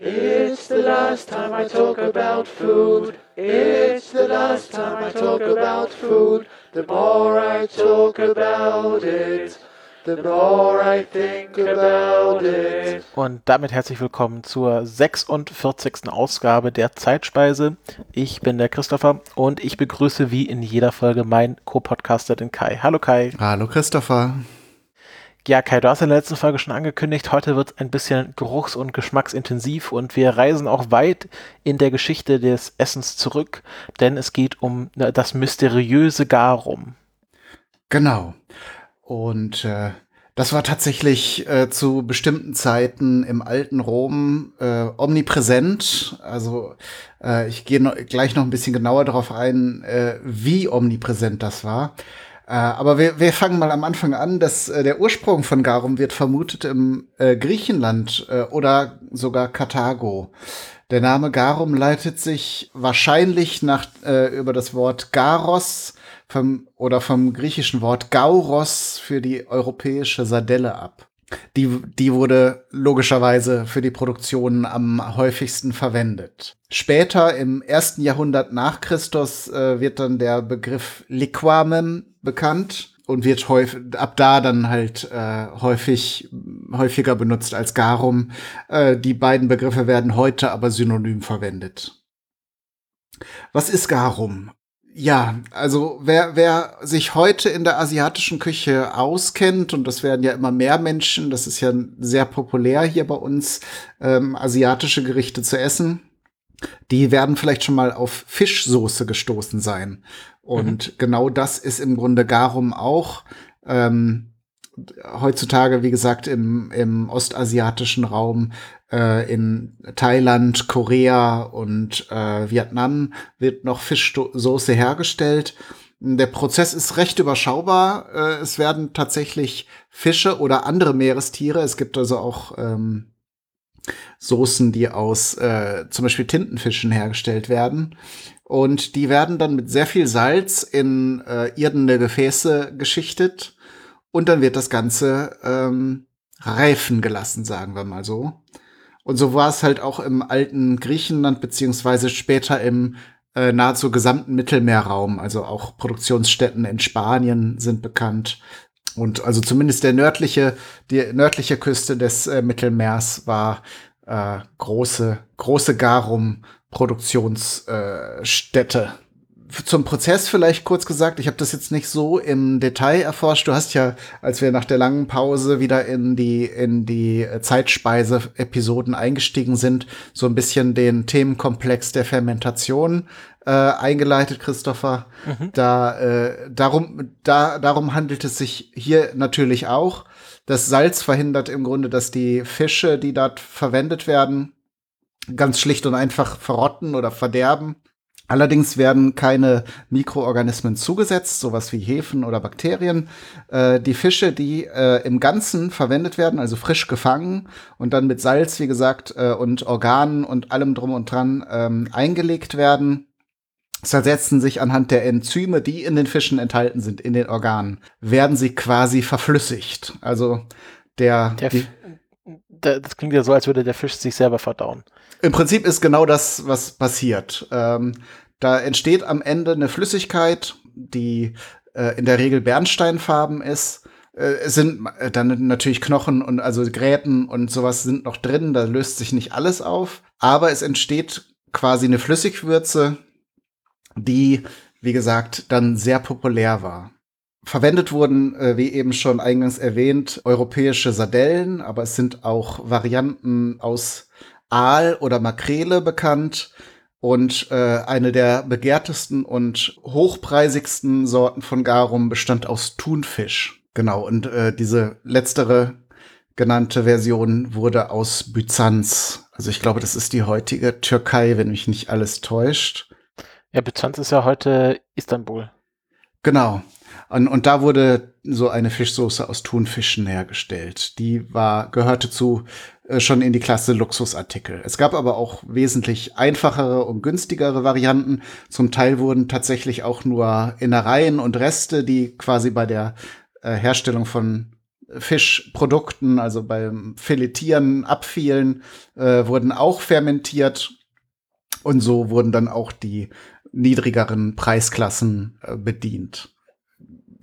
It's the last time I talk about food. It's the last time I talk about food. The more I talk about it, the more I think about it. Und damit herzlich willkommen zur 46. Ausgabe der Zeitspeise. Ich bin der Christopher und ich begrüße wie in jeder Folge meinen Co-Podcaster, den Kai. Hallo Kai. Hallo Christopher. Ja, Kai, du hast in der letzten Folge schon angekündigt, heute wird es ein bisschen geruchs- und geschmacksintensiv und wir reisen auch weit in der Geschichte des Essens zurück, denn es geht um das mysteriöse Garum. Genau. Und äh, das war tatsächlich äh, zu bestimmten Zeiten im alten Rom äh, omnipräsent. Also äh, ich gehe noch, gleich noch ein bisschen genauer darauf ein, äh, wie omnipräsent das war. Äh, aber wir, wir fangen mal am Anfang an, dass äh, der Ursprung von Garum wird vermutet im äh, Griechenland äh, oder sogar Karthago. Der Name Garum leitet sich wahrscheinlich nach äh, über das Wort Garos vom oder vom griechischen Wort Gauros für die europäische Sardelle ab. Die, die wurde logischerweise für die Produktion am häufigsten verwendet. Später im ersten Jahrhundert nach Christus äh, wird dann der Begriff Liquamem bekannt und wird häufig, ab da dann halt äh, häufig häufiger benutzt als Garum. Äh, die beiden Begriffe werden heute aber synonym verwendet. Was ist Garum? Ja, also wer, wer sich heute in der asiatischen Küche auskennt, und das werden ja immer mehr Menschen, das ist ja sehr populär hier bei uns, ähm, asiatische Gerichte zu essen, die werden vielleicht schon mal auf Fischsoße gestoßen sein. Und mhm. genau das ist im Grunde Garum auch. Ähm, heutzutage, wie gesagt, im, im ostasiatischen Raum, äh, in Thailand, Korea und äh, Vietnam wird noch Fischsoße hergestellt. Der Prozess ist recht überschaubar. Äh, es werden tatsächlich Fische oder andere Meerestiere. Es gibt also auch ähm, Soßen, die aus äh, zum Beispiel Tintenfischen hergestellt werden. Und die werden dann mit sehr viel Salz in äh, irdene Gefäße geschichtet. Und dann wird das Ganze ähm, reifen gelassen, sagen wir mal so. Und so war es halt auch im alten Griechenland, beziehungsweise später im äh, nahezu gesamten Mittelmeerraum. Also auch Produktionsstätten in Spanien sind bekannt. Und also zumindest der nördliche, die nördliche Küste des äh, Mittelmeers war äh, große, große Garum-Produktionsstätte. Äh, zum Prozess vielleicht kurz gesagt, ich habe das jetzt nicht so im Detail erforscht. Du hast ja, als wir nach der langen Pause wieder in die in die Zeitspeise-Episoden eingestiegen sind, so ein bisschen den Themenkomplex der Fermentation äh, eingeleitet, Christopher. Mhm. Da äh, darum da darum handelt es sich hier natürlich auch. Das Salz verhindert im Grunde, dass die Fische, die dort verwendet werden, ganz schlicht und einfach verrotten oder verderben. Allerdings werden keine Mikroorganismen zugesetzt, sowas wie Hefen oder Bakterien. Äh, die Fische, die äh, im Ganzen verwendet werden, also frisch gefangen und dann mit Salz, wie gesagt, äh, und Organen und allem drum und dran ähm, eingelegt werden, zersetzen sich anhand der Enzyme, die in den Fischen enthalten sind, in den Organen, werden sie quasi verflüssigt. Also der, der die, das klingt ja so, als würde der Fisch sich selber verdauen. Im Prinzip ist genau das, was passiert. Ähm, da entsteht am Ende eine Flüssigkeit, die äh, in der Regel bernsteinfarben ist. Äh, es sind äh, dann natürlich Knochen und also Gräten und sowas sind noch drin, da löst sich nicht alles auf. Aber es entsteht quasi eine Flüssigwürze, die, wie gesagt, dann sehr populär war. Verwendet wurden, äh, wie eben schon eingangs erwähnt, europäische Sardellen, aber es sind auch Varianten aus Aal oder Makrele bekannt. Und äh, eine der begehrtesten und hochpreisigsten Sorten von Garum bestand aus Thunfisch. Genau, und äh, diese letztere genannte Version wurde aus Byzanz. Also ich glaube, das ist die heutige Türkei, wenn mich nicht alles täuscht. Ja, Byzanz ist ja heute Istanbul. Genau. Und, und da wurde so eine Fischsoße aus Thunfischen hergestellt. Die war, gehörte zu äh, schon in die Klasse Luxusartikel. Es gab aber auch wesentlich einfachere und günstigere Varianten. Zum Teil wurden tatsächlich auch nur Innereien und Reste, die quasi bei der äh, Herstellung von Fischprodukten, also beim Filetieren, Abfielen, äh, wurden auch fermentiert. Und so wurden dann auch die niedrigeren Preisklassen äh, bedient.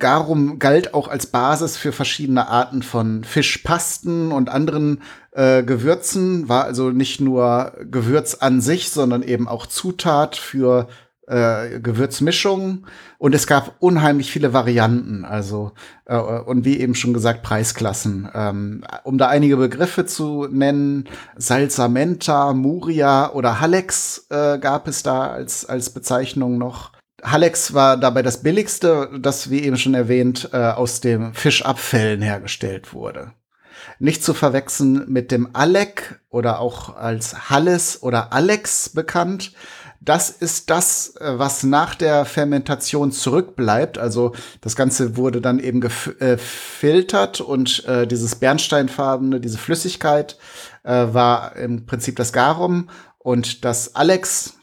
Garum galt auch als Basis für verschiedene Arten von Fischpasten und anderen äh, Gewürzen, war also nicht nur Gewürz an sich, sondern eben auch Zutat für äh, Gewürzmischungen und es gab unheimlich viele Varianten, also äh, und wie eben schon gesagt Preisklassen. Ähm, um da einige Begriffe zu nennen, Salsamenta, Muria oder Halex äh, gab es da als als Bezeichnung noch. Halex war dabei das billigste, das wie eben schon erwähnt äh, aus dem Fischabfällen hergestellt wurde. Nicht zu verwechseln mit dem Alec oder auch als Halles oder Alex bekannt. Das ist das, äh, was nach der Fermentation zurückbleibt. Also das Ganze wurde dann eben gefiltert äh, und äh, dieses bernsteinfarbene, diese Flüssigkeit äh, war im Prinzip das Garum und das Alex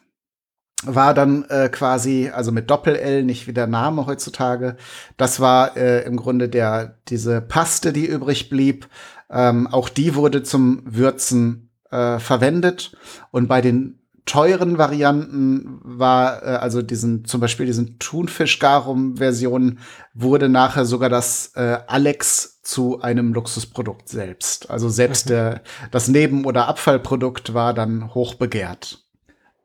war dann äh, quasi, also mit Doppel-L, nicht wie der Name heutzutage. Das war äh, im Grunde der, diese Paste, die übrig blieb. Ähm, auch die wurde zum Würzen äh, verwendet. Und bei den teuren Varianten war, äh, also diesen, zum Beispiel diesen Thunfisch-Garum-Versionen, wurde nachher sogar das äh, Alex zu einem Luxusprodukt selbst. Also selbst mhm. der, das Neben- oder Abfallprodukt war dann hoch begehrt.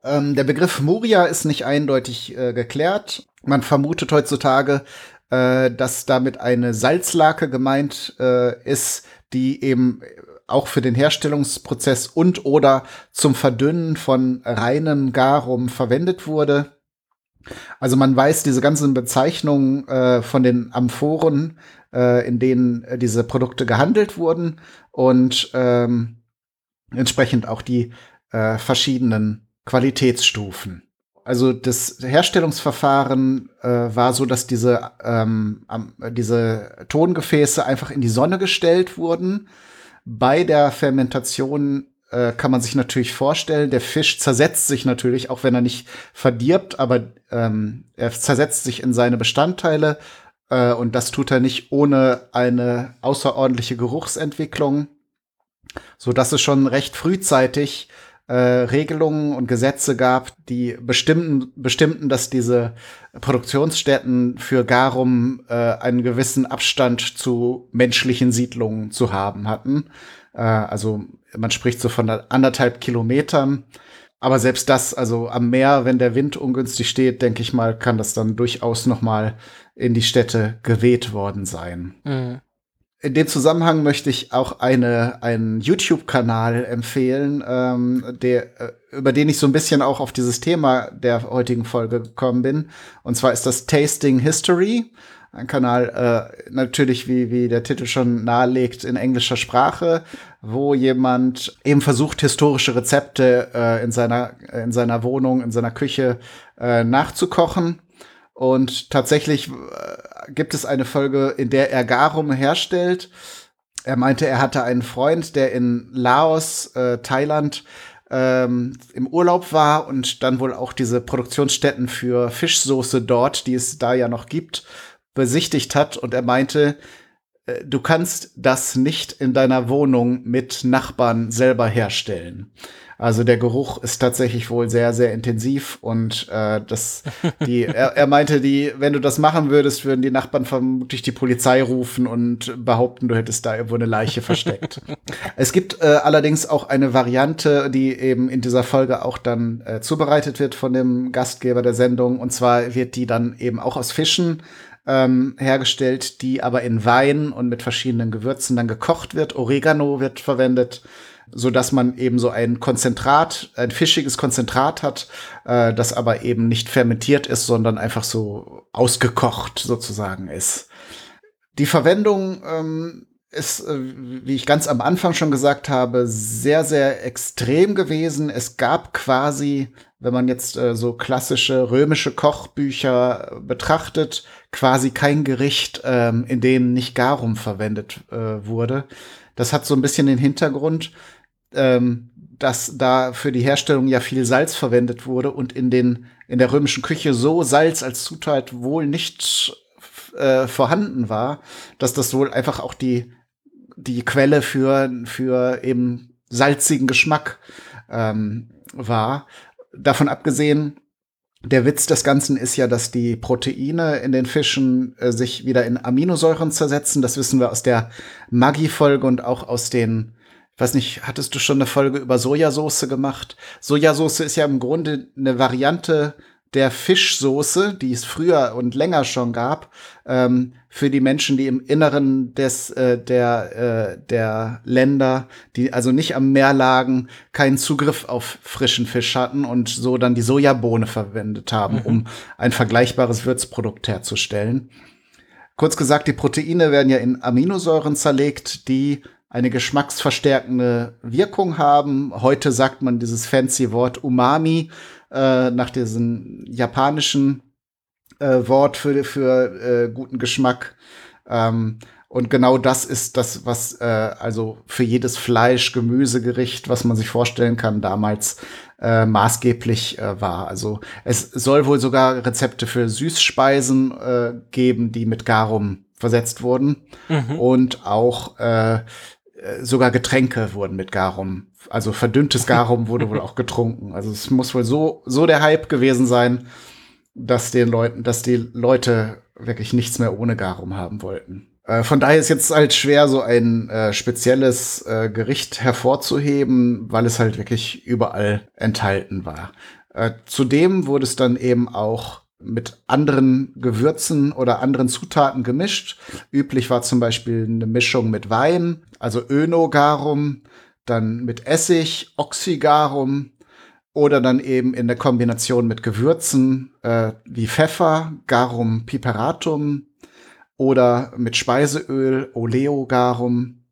Ähm, der Begriff Muria ist nicht eindeutig äh, geklärt. Man vermutet heutzutage, äh, dass damit eine Salzlake gemeint äh, ist, die eben auch für den Herstellungsprozess und oder zum Verdünnen von reinem Garum verwendet wurde. Also man weiß diese ganzen Bezeichnungen äh, von den Amphoren, äh, in denen äh, diese Produkte gehandelt wurden und ähm, entsprechend auch die äh, verschiedenen Qualitätsstufen. Also das Herstellungsverfahren äh, war so, dass diese, ähm, diese Tongefäße einfach in die Sonne gestellt wurden bei der Fermentation äh, kann man sich natürlich vorstellen, der Fisch zersetzt sich natürlich, auch wenn er nicht verdirbt, aber ähm, er zersetzt sich in seine Bestandteile äh, und das tut er nicht ohne eine außerordentliche Geruchsentwicklung, so dass es schon recht frühzeitig äh, Regelungen und Gesetze gab, die bestimmten, bestimmten, dass diese Produktionsstätten für Garum äh, einen gewissen Abstand zu menschlichen Siedlungen zu haben hatten. Äh, also man spricht so von anderthalb Kilometern. Aber selbst das, also am Meer, wenn der Wind ungünstig steht, denke ich mal, kann das dann durchaus noch mal in die Städte geweht worden sein. Mhm. In dem Zusammenhang möchte ich auch eine, einen YouTube-Kanal empfehlen, ähm, der, äh, über den ich so ein bisschen auch auf dieses Thema der heutigen Folge gekommen bin. Und zwar ist das Tasting History. Ein Kanal, äh, natürlich, wie, wie der Titel schon nahelegt, in englischer Sprache, wo jemand eben versucht, historische Rezepte äh, in, seiner, in seiner Wohnung, in seiner Küche äh, nachzukochen und tatsächlich äh, gibt es eine Folge, in der er Garum herstellt. Er meinte, er hatte einen Freund, der in Laos, äh, Thailand, ähm, im Urlaub war und dann wohl auch diese Produktionsstätten für Fischsoße dort, die es da ja noch gibt, besichtigt hat. Und er meinte, äh, du kannst das nicht in deiner Wohnung mit Nachbarn selber herstellen. Also der Geruch ist tatsächlich wohl sehr, sehr intensiv und äh, das, die, er, er meinte, die, wenn du das machen würdest, würden die Nachbarn vermutlich die Polizei rufen und behaupten, du hättest da irgendwo eine Leiche versteckt. es gibt äh, allerdings auch eine Variante, die eben in dieser Folge auch dann äh, zubereitet wird von dem Gastgeber der Sendung. Und zwar wird die dann eben auch aus Fischen ähm, hergestellt, die aber in Wein und mit verschiedenen Gewürzen dann gekocht wird. Oregano wird verwendet so dass man eben so ein Konzentrat, ein fischiges Konzentrat hat, äh, das aber eben nicht fermentiert ist, sondern einfach so ausgekocht sozusagen ist. Die Verwendung ähm, ist, äh, wie ich ganz am Anfang schon gesagt habe, sehr, sehr extrem gewesen. Es gab quasi, wenn man jetzt äh, so klassische römische Kochbücher betrachtet, quasi kein Gericht, ähm, in dem nicht Garum verwendet äh, wurde. Das hat so ein bisschen den Hintergrund, ähm, dass da für die Herstellung ja viel Salz verwendet wurde und in den in der römischen Küche so Salz als Zutat wohl nicht äh, vorhanden war, dass das wohl einfach auch die die Quelle für, für eben salzigen Geschmack ähm, war. Davon abgesehen, der Witz des Ganzen ist ja, dass die Proteine in den Fischen äh, sich wieder in Aminosäuren zersetzen. Das wissen wir aus der Maggi-Folge und auch aus den, weiß nicht, hattest du schon eine Folge über Sojasauce gemacht? Sojasauce ist ja im Grunde eine Variante der Fischsoße, die es früher und länger schon gab, ähm, für die Menschen, die im Inneren des äh, der äh, der Länder, die also nicht am Meer lagen, keinen Zugriff auf frischen Fisch hatten und so dann die Sojabohne verwendet haben, mhm. um ein vergleichbares Würzprodukt herzustellen. Kurz gesagt, die Proteine werden ja in Aminosäuren zerlegt, die eine geschmacksverstärkende Wirkung haben. Heute sagt man dieses fancy Wort Umami äh, nach diesem japanischen äh, Wort für, für äh, guten Geschmack. Ähm, und genau das ist das, was äh, also für jedes Fleisch, Gemüsegericht, was man sich vorstellen kann, damals äh, maßgeblich äh, war. Also es soll wohl sogar Rezepte für Süßspeisen äh, geben, die mit Garum versetzt wurden. Mhm. Und auch äh, sogar Getränke wurden mit Garum. Also verdünntes Garum wurde wohl auch getrunken. Also es muss wohl so, so der Hype gewesen sein, dass den Leuten, dass die Leute wirklich nichts mehr ohne Garum haben wollten. Äh, von daher ist jetzt halt schwer, so ein äh, spezielles äh, Gericht hervorzuheben, weil es halt wirklich überall enthalten war. Äh, zudem wurde es dann eben auch mit anderen Gewürzen oder anderen Zutaten gemischt. Üblich war zum Beispiel eine Mischung mit Wein, also Önogarum, dann mit Essig, Oxygarum oder dann eben in der Kombination mit Gewürzen äh, wie Pfeffer, Garum piperatum oder mit Speiseöl, Oleogarum.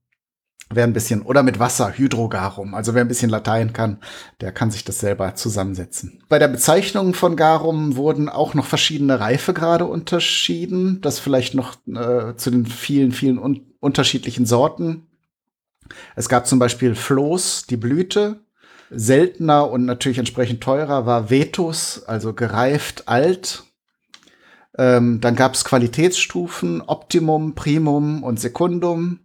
Wer ein bisschen, oder mit Wasser, Hydrogarum. Also wer ein bisschen Latein kann, der kann sich das selber zusammensetzen. Bei der Bezeichnung von Garum wurden auch noch verschiedene Reifegrade unterschieden. Das vielleicht noch äh, zu den vielen, vielen un unterschiedlichen Sorten. Es gab zum Beispiel Floß, die Blüte, Seltener und natürlich entsprechend teurer war Vetus, also gereift alt. Ähm, dann gab es Qualitätsstufen, Optimum, Primum und Secundum.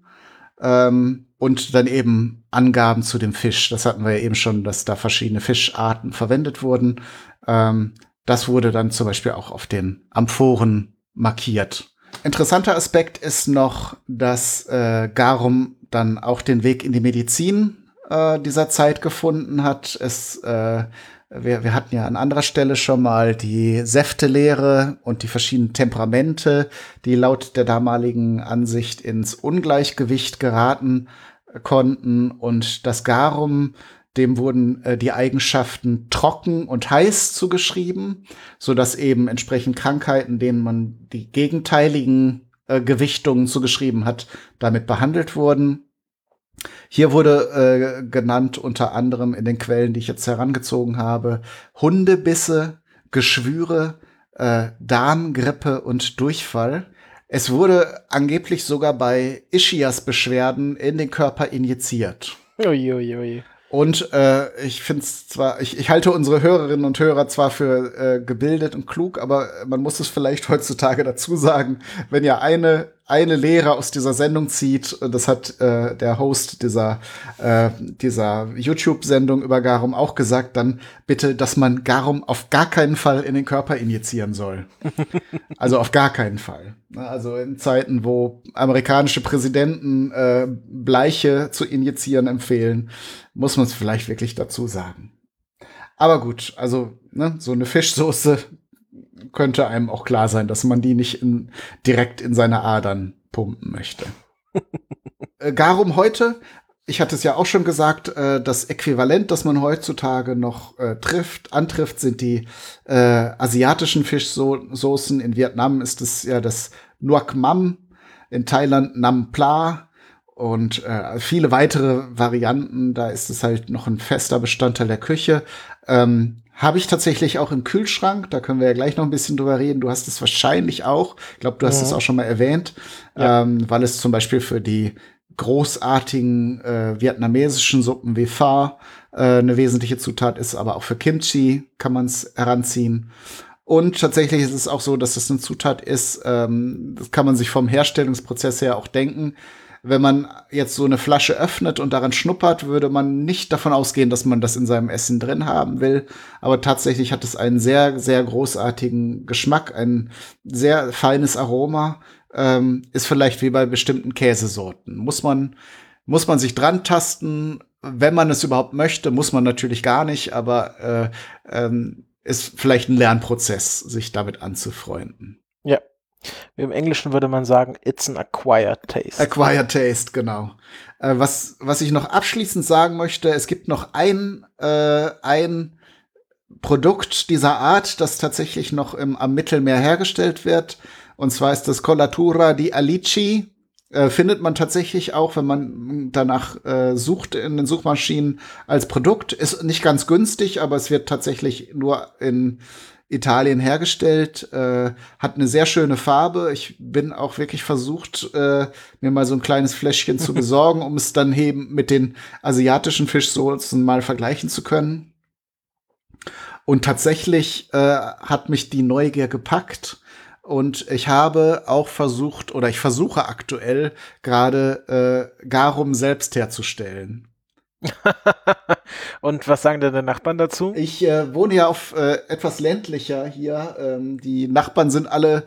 Ähm, und dann eben Angaben zu dem Fisch. Das hatten wir ja eben schon, dass da verschiedene Fischarten verwendet wurden. Ähm, das wurde dann zum Beispiel auch auf den Amphoren markiert. Interessanter Aspekt ist noch, dass äh, Garum dann auch den Weg in die Medizin äh, dieser Zeit gefunden hat. Es, äh, wir, wir hatten ja an anderer Stelle schon mal die Säftelehre und die verschiedenen Temperamente, die laut der damaligen Ansicht ins Ungleichgewicht geraten konnten. Und das Garum, dem wurden äh, die Eigenschaften trocken und heiß zugeschrieben, so dass eben entsprechend Krankheiten, denen man die gegenteiligen äh, Gewichtungen zugeschrieben hat, damit behandelt wurden. Hier wurde äh, genannt unter anderem in den Quellen, die ich jetzt herangezogen habe, Hundebisse, Geschwüre, äh, Darmgrippe und Durchfall. Es wurde angeblich sogar bei Ischias-Beschwerden in den Körper injiziert. Uiuiui. Und äh, ich finde es zwar, ich, ich halte unsere Hörerinnen und Hörer zwar für äh, gebildet und klug, aber man muss es vielleicht heutzutage dazu sagen, wenn ja eine eine Lehre aus dieser Sendung zieht, das hat äh, der Host dieser, äh, dieser YouTube-Sendung über Garum auch gesagt, dann bitte, dass man Garum auf gar keinen Fall in den Körper injizieren soll. also auf gar keinen Fall. Also in Zeiten, wo amerikanische Präsidenten äh, Bleiche zu injizieren empfehlen, muss man es vielleicht wirklich dazu sagen. Aber gut, also ne, so eine Fischsoße könnte einem auch klar sein, dass man die nicht in, direkt in seine Adern pumpen möchte. äh, Garum heute, ich hatte es ja auch schon gesagt, äh, das Äquivalent, das man heutzutage noch äh, trifft, antrifft, sind die äh, asiatischen Fischsoßen. In Vietnam ist es ja das Nuoc Mam, in Thailand Nam Pla und äh, viele weitere Varianten. Da ist es halt noch ein fester Bestandteil der Küche. Ähm, habe ich tatsächlich auch im Kühlschrank. Da können wir ja gleich noch ein bisschen drüber reden. Du hast es wahrscheinlich auch. Ich glaube, du hast es auch schon mal erwähnt, ja. ähm, weil es zum Beispiel für die großartigen äh, vietnamesischen Suppen wie Pho äh, eine wesentliche Zutat ist, aber auch für Kimchi kann man es heranziehen. Und tatsächlich ist es auch so, dass das eine Zutat ist, ähm, das kann man sich vom Herstellungsprozess her auch denken. Wenn man jetzt so eine Flasche öffnet und daran schnuppert, würde man nicht davon ausgehen, dass man das in seinem Essen drin haben will. Aber tatsächlich hat es einen sehr, sehr großartigen Geschmack, ein sehr feines Aroma. Ähm, ist vielleicht wie bei bestimmten Käsesorten. Muss man, muss man sich dran tasten, wenn man es überhaupt möchte, muss man natürlich gar nicht, aber äh, ähm, ist vielleicht ein Lernprozess, sich damit anzufreunden. Ja. Im Englischen würde man sagen, it's an acquired taste. Acquired taste, genau. Äh, was, was ich noch abschließend sagen möchte, es gibt noch ein, äh, ein Produkt dieser Art, das tatsächlich noch im, am Mittelmeer hergestellt wird. Und zwar ist das Collatura di Alici. Äh, findet man tatsächlich auch, wenn man danach äh, sucht in den Suchmaschinen als Produkt. Ist nicht ganz günstig, aber es wird tatsächlich nur in Italien hergestellt, äh, hat eine sehr schöne Farbe. Ich bin auch wirklich versucht, äh, mir mal so ein kleines Fläschchen zu besorgen, um es dann eben mit den asiatischen Fischsoßen mal vergleichen zu können. Und tatsächlich äh, hat mich die Neugier gepackt und ich habe auch versucht oder ich versuche aktuell gerade äh, Garum selbst herzustellen. Und was sagen denn die Nachbarn dazu? Ich äh, wohne ja auf äh, etwas ländlicher hier. Ähm, die Nachbarn sind alle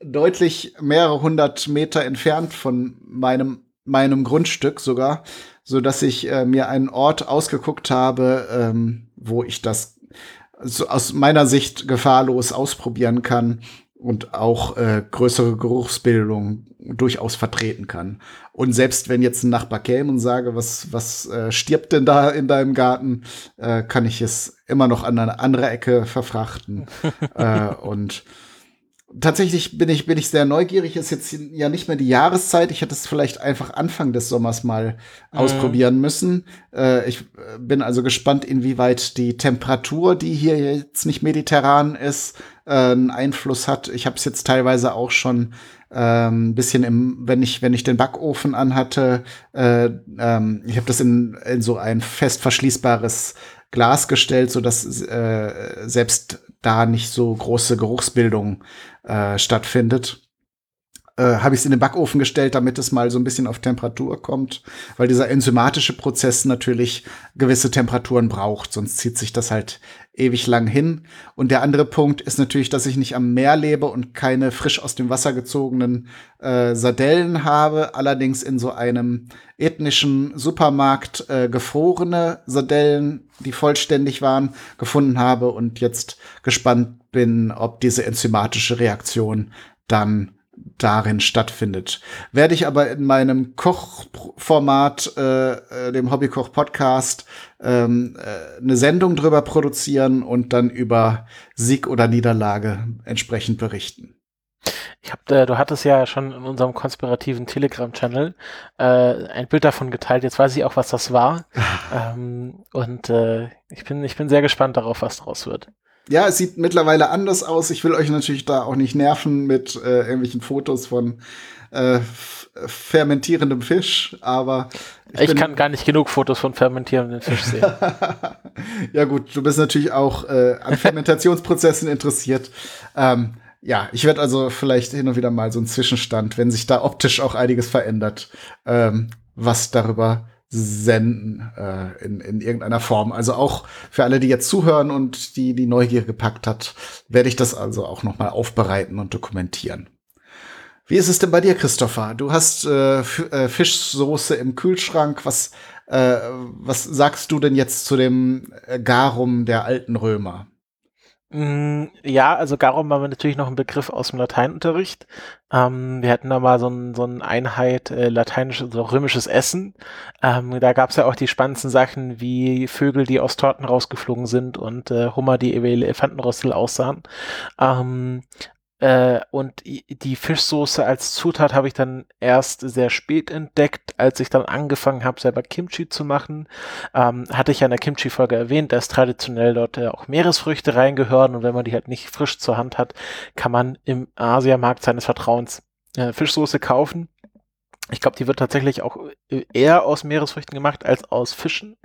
deutlich mehrere hundert Meter entfernt von meinem meinem Grundstück sogar, so dass ich äh, mir einen Ort ausgeguckt habe, ähm, wo ich das so aus meiner Sicht gefahrlos ausprobieren kann und auch äh, größere Geruchsbildung durchaus vertreten kann. Und selbst wenn jetzt ein Nachbar käme und sage, was, was äh, stirbt denn da in deinem Garten, äh, kann ich es immer noch an eine andere Ecke verfrachten. äh, und tatsächlich bin ich, bin ich sehr neugierig. Ist jetzt ja nicht mehr die Jahreszeit. Ich hätte es vielleicht einfach Anfang des Sommers mal mhm. ausprobieren müssen. Äh, ich äh, bin also gespannt, inwieweit die Temperatur, die hier jetzt nicht mediterran ist, äh, einen Einfluss hat. Ich habe es jetzt teilweise auch schon ähm, bisschen im, wenn ich, wenn ich den Backofen anhatte, äh, ähm, ich habe das in, in so ein fest verschließbares Glas gestellt, so dass äh, selbst da nicht so große Geruchsbildung äh, stattfindet. Äh, habe ich es in den Backofen gestellt, damit es mal so ein bisschen auf Temperatur kommt, weil dieser enzymatische Prozess natürlich gewisse Temperaturen braucht, sonst zieht sich das halt ewig lang hin. Und der andere Punkt ist natürlich, dass ich nicht am Meer lebe und keine frisch aus dem Wasser gezogenen äh, Sardellen habe, allerdings in so einem ethnischen Supermarkt äh, gefrorene Sardellen, die vollständig waren, gefunden habe und jetzt gespannt bin, ob diese enzymatische Reaktion dann darin stattfindet. Werde ich aber in meinem Kochformat, äh, äh, dem Hobbykoch-Podcast, ähm, äh, eine Sendung drüber produzieren und dann über Sieg oder Niederlage entsprechend berichten. Ich hab, äh, du hattest ja schon in unserem konspirativen Telegram-Channel äh, ein Bild davon geteilt. Jetzt weiß ich auch, was das war. ähm, und äh, ich, bin, ich bin sehr gespannt darauf, was daraus wird ja, es sieht mittlerweile anders aus. Ich will euch natürlich da auch nicht nerven mit äh, irgendwelchen Fotos von äh, fermentierendem Fisch, aber ich, ich kann gar nicht genug Fotos von fermentierendem Fisch sehen. ja gut, du bist natürlich auch äh, an Fermentationsprozessen interessiert. Ähm, ja, ich werde also vielleicht hin und wieder mal so einen Zwischenstand, wenn sich da optisch auch einiges verändert, ähm, was darüber senden äh, in, in irgendeiner Form. Also auch für alle, die jetzt zuhören und die die Neugier gepackt hat, werde ich das also auch noch mal aufbereiten und dokumentieren. Wie ist es denn bei dir, Christopher? Du hast äh, äh, Fischsoße im Kühlschrank. Was, äh, was sagst du denn jetzt zu dem Garum der alten Römer? Mm, ja, also Garum war natürlich noch ein Begriff aus dem Lateinunterricht. Ähm, wir hatten da mal so, ein, so eine Einheit äh, lateinisches, so römisches Essen. Ähm, da gab es ja auch die spannendsten Sachen wie Vögel, die aus Torten rausgeflogen sind und äh, Hummer, die wie Elefantenrüssel aussahen. Ähm, äh, und die Fischsoße als Zutat habe ich dann erst sehr spät entdeckt, als ich dann angefangen habe, selber Kimchi zu machen. Ähm, hatte ich ja in der Kimchi-Folge erwähnt, dass traditionell dort äh, auch Meeresfrüchte reingehören und wenn man die halt nicht frisch zur Hand hat, kann man im Asiamarkt seines Vertrauens äh, Fischsoße kaufen. Ich glaube, die wird tatsächlich auch äh, eher aus Meeresfrüchten gemacht als aus Fischen.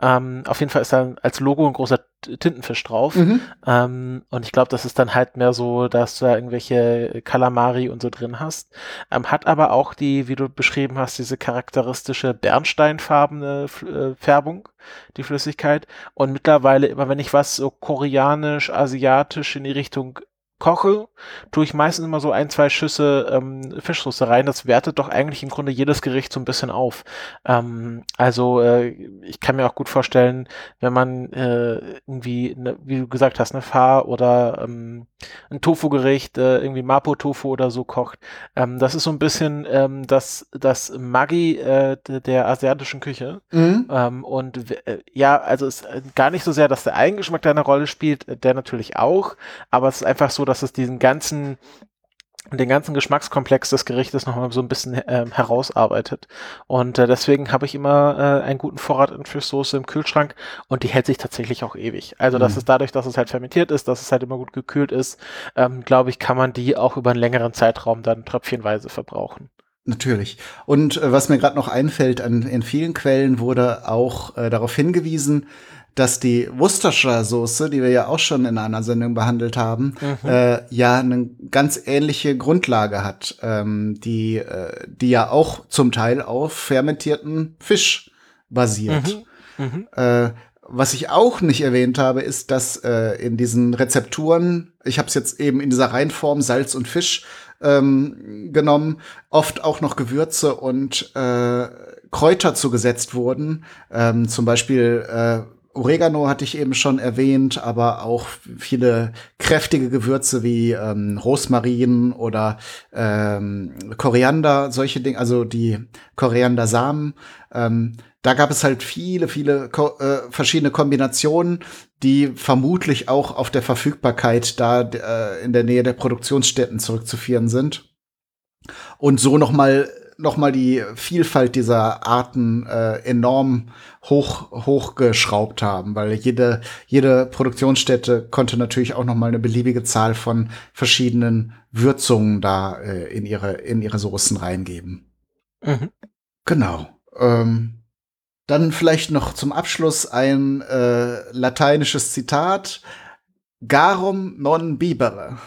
Ähm, auf jeden Fall ist da als Logo ein großer Tintenfisch drauf. Mhm. Ähm, und ich glaube, das ist dann halt mehr so, dass du da irgendwelche Kalamari und so drin hast. Ähm, hat aber auch die, wie du beschrieben hast, diese charakteristische bernsteinfarbene äh, Färbung, die Flüssigkeit. Und mittlerweile, immer wenn ich was so koreanisch, asiatisch in die Richtung koche, tue ich meistens immer so ein, zwei Schüsse ähm, Fischsoße rein. Das wertet doch eigentlich im Grunde jedes Gericht so ein bisschen auf. Ähm, also äh, ich kann mir auch gut vorstellen, wenn man äh, irgendwie, ne, wie du gesagt hast, eine Pho oder ähm, ein Tofu-Gericht, äh, irgendwie Mapo-Tofu oder so kocht. Ähm, das ist so ein bisschen ähm, das, das Maggi äh, der asiatischen Küche. Mhm. Ähm, und äh, ja, also es ist gar nicht so sehr, dass der Eigengeschmack da eine Rolle spielt, äh, der natürlich auch, aber es ist einfach so, dass es diesen ganzen den ganzen Geschmackskomplex des Gerichtes nochmal so ein bisschen äh, herausarbeitet. Und äh, deswegen habe ich immer äh, einen guten Vorrat an Fischsoße im Kühlschrank und die hält sich tatsächlich auch ewig. Also mhm. das ist dadurch, dass es halt fermentiert ist, dass es halt immer gut gekühlt ist, ähm, glaube ich, kann man die auch über einen längeren Zeitraum dann tröpfchenweise verbrauchen. Natürlich. Und äh, was mir gerade noch einfällt, an, in vielen Quellen wurde auch äh, darauf hingewiesen, dass die Worcestershire Soße, die wir ja auch schon in einer Sendung behandelt haben, mhm. äh, ja eine ganz ähnliche Grundlage hat, ähm, die, äh, die ja auch zum Teil auf fermentierten Fisch basiert. Mhm. Mhm. Äh, was ich auch nicht erwähnt habe, ist, dass äh, in diesen Rezepturen, ich habe es jetzt eben in dieser Reihenform Salz und Fisch ähm, genommen, oft auch noch Gewürze und äh, Kräuter zugesetzt wurden. Ähm, zum Beispiel äh, Oregano hatte ich eben schon erwähnt, aber auch viele kräftige Gewürze wie ähm, Rosmarin oder ähm, Koriander, solche Dinge, also die Koriandersamen. Ähm, da gab es halt viele, viele ko äh, verschiedene Kombinationen, die vermutlich auch auf der Verfügbarkeit da äh, in der Nähe der Produktionsstätten zurückzuführen sind. Und so noch mal nochmal die Vielfalt dieser Arten äh, enorm hoch hochgeschraubt haben, weil jede jede Produktionsstätte konnte natürlich auch nochmal eine beliebige Zahl von verschiedenen Würzungen da äh, in ihre in ihre Soßen reingeben. Mhm. Genau. Ähm, dann vielleicht noch zum Abschluss ein äh, lateinisches Zitat: Garum non bibere.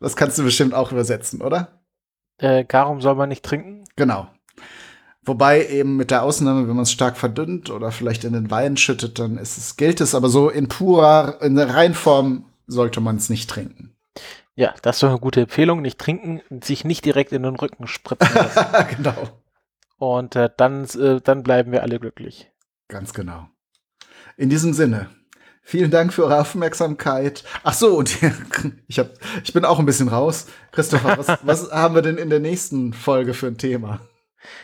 Das kannst du bestimmt auch übersetzen, oder? Äh, Garum soll man nicht trinken? Genau. Wobei eben mit der Ausnahme, wenn man es stark verdünnt oder vielleicht in den Wein schüttet, dann ist es, gilt es, aber so in purer, in der Reinform sollte man es nicht trinken. Ja, das ist doch eine gute Empfehlung. Nicht trinken, sich nicht direkt in den Rücken spritzen lassen. genau. Und äh, dann, äh, dann bleiben wir alle glücklich. Ganz genau. In diesem Sinne, Vielen Dank für eure Aufmerksamkeit. Ach so, und ich, hab, ich bin auch ein bisschen raus. Christopher, was, was haben wir denn in der nächsten Folge für ein Thema?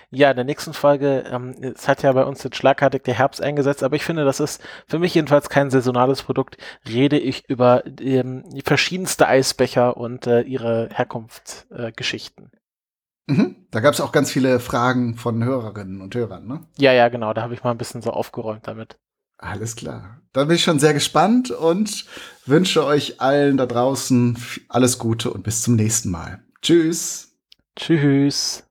Ja, in der nächsten Folge, ähm, es hat ja bei uns jetzt schlagartig der Herbst eingesetzt, aber ich finde, das ist für mich jedenfalls kein saisonales Produkt. Rede ich über ähm, verschiedenste Eisbecher und äh, ihre Herkunftsgeschichten. Äh, mhm. Da gab es auch ganz viele Fragen von Hörerinnen und Hörern, ne? Ja, ja, genau. Da habe ich mal ein bisschen so aufgeräumt damit. Alles klar. Da bin ich schon sehr gespannt und wünsche euch allen da draußen alles Gute und bis zum nächsten Mal. Tschüss. Tschüss.